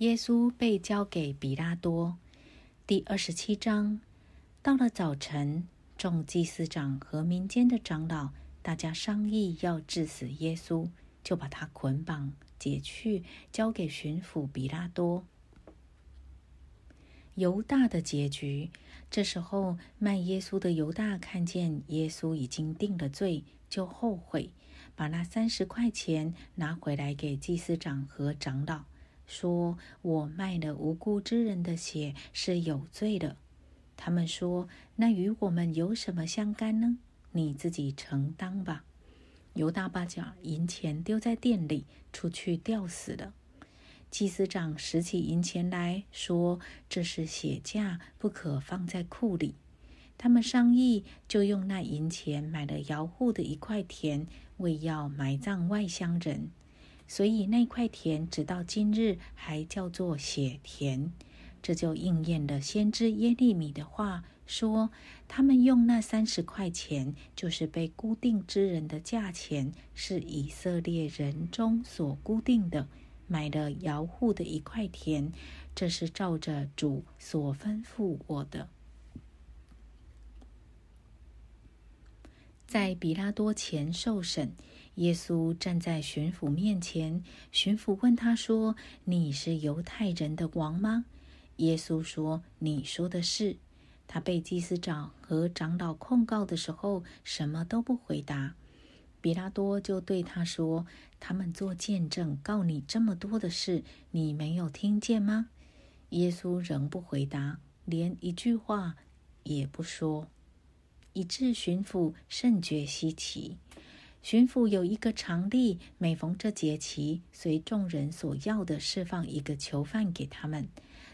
耶稣被交给比拉多。第二十七章，到了早晨，众祭司长和民间的长老，大家商议要治死耶稣，就把他捆绑解去，交给巡抚比拉多。犹大的结局。这时候，卖耶稣的犹大看见耶稣已经定了罪，就后悔，把那三十块钱拿回来给祭司长和长老。说：“我卖了无辜之人的血是有罪的。”他们说：“那与我们有什么相干呢？你自己承担吧。”犹大把假银钱丢在店里，出去吊死了。祭司长拾起银钱来说：“这是血价，不可放在库里。”他们商议，就用那银钱买了窑户的一块田，为要埋葬外乡人。所以那块田直到今日还叫做血田，这就应验了先知耶利米的话，说他们用那三十块钱，就是被固定之人的价钱，是以色列人中所固定的，买了摇户的一块田，这是照着主所吩咐我的。在比拉多前受审。耶稣站在巡抚面前，巡抚问他说：“你是犹太人的王吗？”耶稣说：“你说的是。”他被祭司长和长老控告的时候，什么都不回答。比拉多就对他说：“他们做见证告你这么多的事，你没有听见吗？”耶稣仍不回答，连一句话也不说，以致巡抚甚觉稀奇。巡抚有一个常例，每逢这节期，随众人所要的释放一个囚犯给他们。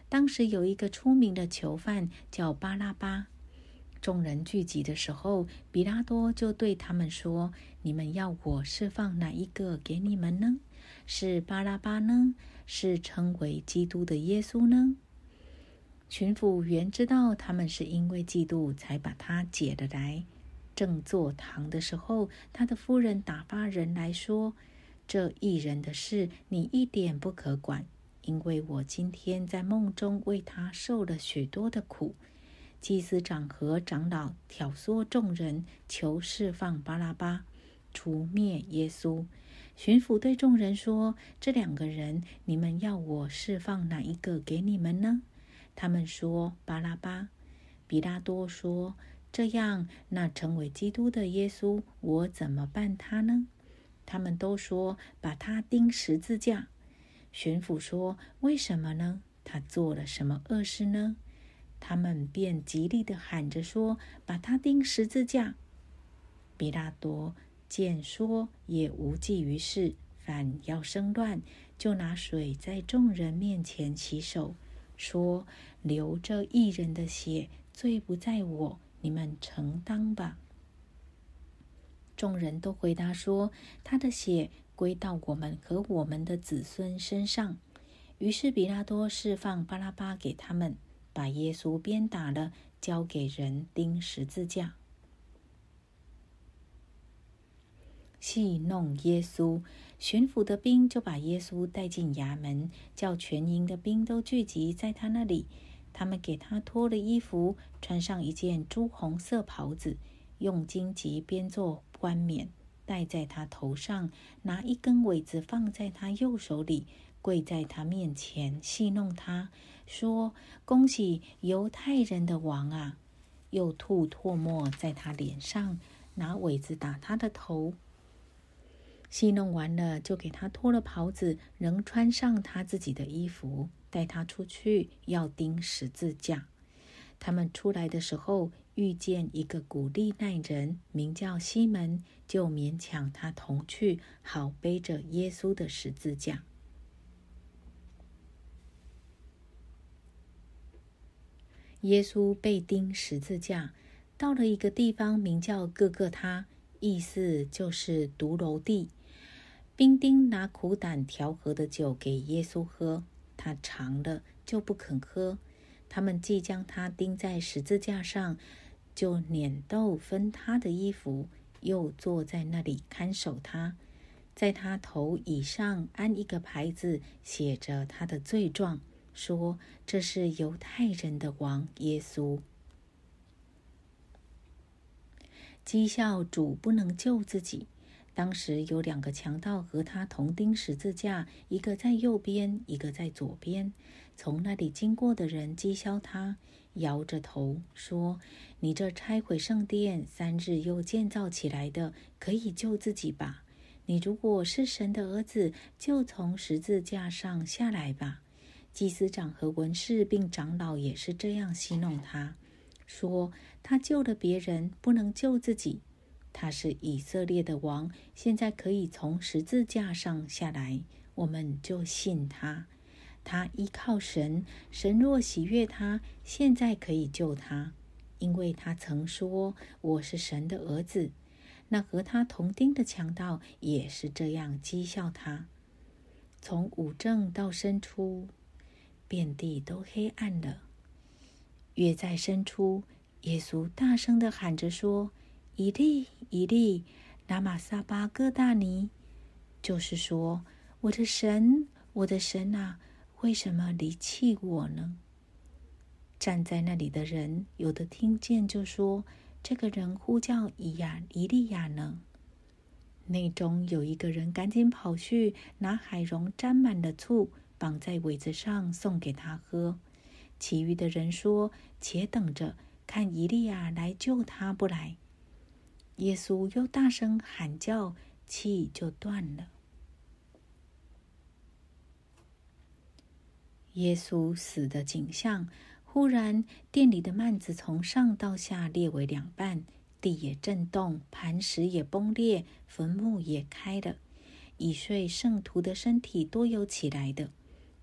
当时有一个出名的囚犯叫巴拉巴。众人聚集的时候，比拉多就对他们说：“你们要我释放哪一个给你们呢？是巴拉巴呢？是称为基督的耶稣呢？”巡抚原知道他们是因为嫉妒才把他解了来。正坐堂的时候，他的夫人打发人来说：“这一人的事，你一点不可管，因为我今天在梦中为他受了许多的苦。”祭司长和长老挑唆众人，求释放巴拉巴，除灭耶稣。巡抚对众人说：“这两个人，你们要我释放哪一个给你们呢？”他们说：“巴拉巴。”比拉多说。这样，那成为基督的耶稣，我怎么办他呢？他们都说把他钉十字架。巡抚说：“为什么呢？他做了什么恶事呢？”他们便极力的喊着说：“把他钉十字架。”比拉多见说也无济于事，反要生乱，就拿水在众人面前洗手，说：“流这一人的血，罪不在我。”你们承担吧。众人都回答说：“他的血归到我们和我们的子孙身上。”于是比拉多释放巴拉巴给他们，把耶稣鞭打了，交给人钉十字架。戏弄耶稣，巡抚的兵就把耶稣带进衙门，叫全营的兵都聚集在他那里。他们给他脱了衣服，穿上一件朱红色袍子，用荆棘编作冠冕戴在他头上，拿一根苇子放在他右手里，跪在他面前戏弄他，说：“恭喜犹太人的王啊！”又吐唾沫在他脸上，拿苇子打他的头。戏弄完了，就给他脱了袍子，仍穿上他自己的衣服。带他出去要钉十字架。他们出来的时候，遇见一个古利奈人，名叫西门，就勉强他同去，好背着耶稣的十字架。耶稣被钉十字架，到了一个地方，名叫各个他，意思就是独楼地。兵丁拿苦胆调和的酒给耶稣喝。他尝了就不肯喝，他们既将他钉在十字架上，就碾豆分他的衣服，又坐在那里看守他。在他头以上安一个牌子，写着他的罪状，说这是犹太人的王耶稣。讥笑主不能救自己。当时有两个强盗和他同钉十字架，一个在右边，一个在左边。从那里经过的人讥笑他，摇着头说：“你这拆毁圣殿三日又建造起来的，可以救自己吧？你如果是神的儿子，就从十字架上下来吧。”祭司长和文士并长老也是这样戏弄他。说他救了别人，不能救自己。他是以色列的王，现在可以从十字架上下来，我们就信他。他依靠神，神若喜悦他，现在可以救他，因为他曾说我是神的儿子。那和他同钉的强盗也是这样讥笑他。从五正到申初，遍地都黑暗了。约在深处，耶稣大声的喊着说：“以利，以利，拉玛撒巴哥大尼。”就是说：“我的神，我的神啊，为什么离弃我呢？”站在那里的人有的听见，就说：“这个人呼叫以亚以利亚呢。”内中有一个人赶紧跑去拿海蓉沾满了醋，绑在苇子上送给他喝。其余的人说：“且等着，看以利亚来救他不来。”耶稣又大声喊叫，气就断了。耶稣死的景象，忽然店里的幔子从上到下裂为两半，地也震动，磐石也崩裂，坟墓也开了，已睡圣徒的身体多有起来的。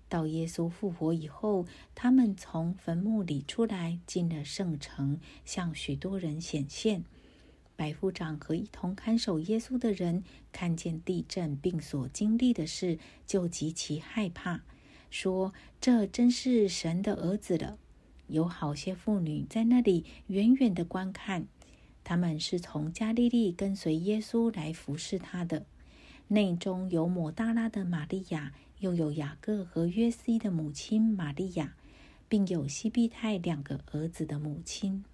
到耶稣复活以后，他们从坟墓里出来，进了圣城，向许多人显现。百夫长和一同看守耶稣的人看见地震并所经历的事，就极其害怕，说：“这真是神的儿子了。”有好些妇女在那里远远的观看，他们是从加利利跟随耶稣来服侍他的。内中有抹大拉的玛利亚。又有雅各和约西的母亲玛利亚，并有西庇太两个儿子的母亲，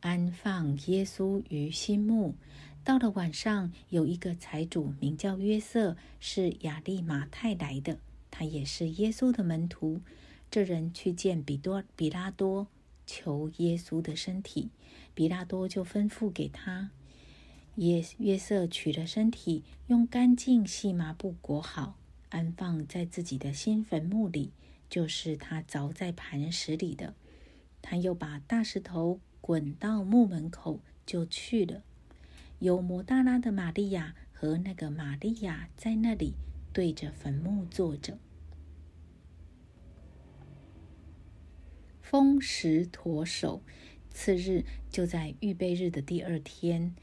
安放耶稣于新墓。到了晚上，有一个财主名叫约瑟，是亚利马太来的，他也是耶稣的门徒。这人去见比多比拉多，求耶稣的身体，比拉多就吩咐给他。约约瑟取了身体，用干净细麻布裹好，安放在自己的新坟墓里，就是他凿在磐石里的。他又把大石头滚到墓门口，就去了。有摩大拉的玛利亚和那个玛利亚在那里对着坟墓坐着。风石驼手，次日就在预备日的第二天。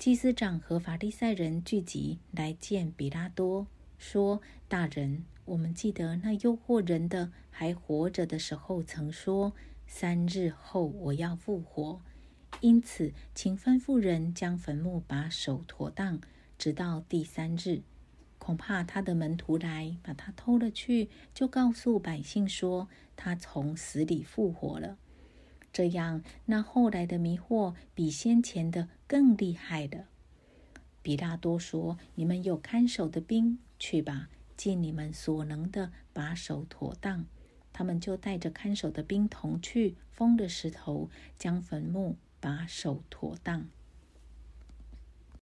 祭司长和法利赛人聚集来见比拉多，说：“大人，我们记得那诱惑人的还活着的时候，曾说三日后我要复活。因此，请吩咐人将坟墓把守妥当，直到第三日。恐怕他的门徒来把他偷了去，就告诉百姓说他从死里复活了。”这样，那后来的迷惑比先前的更厉害了。比拉多说：“你们有看守的兵，去吧，尽你们所能的把守妥当。”他们就带着看守的兵同去，封了石头，将坟墓把守妥当。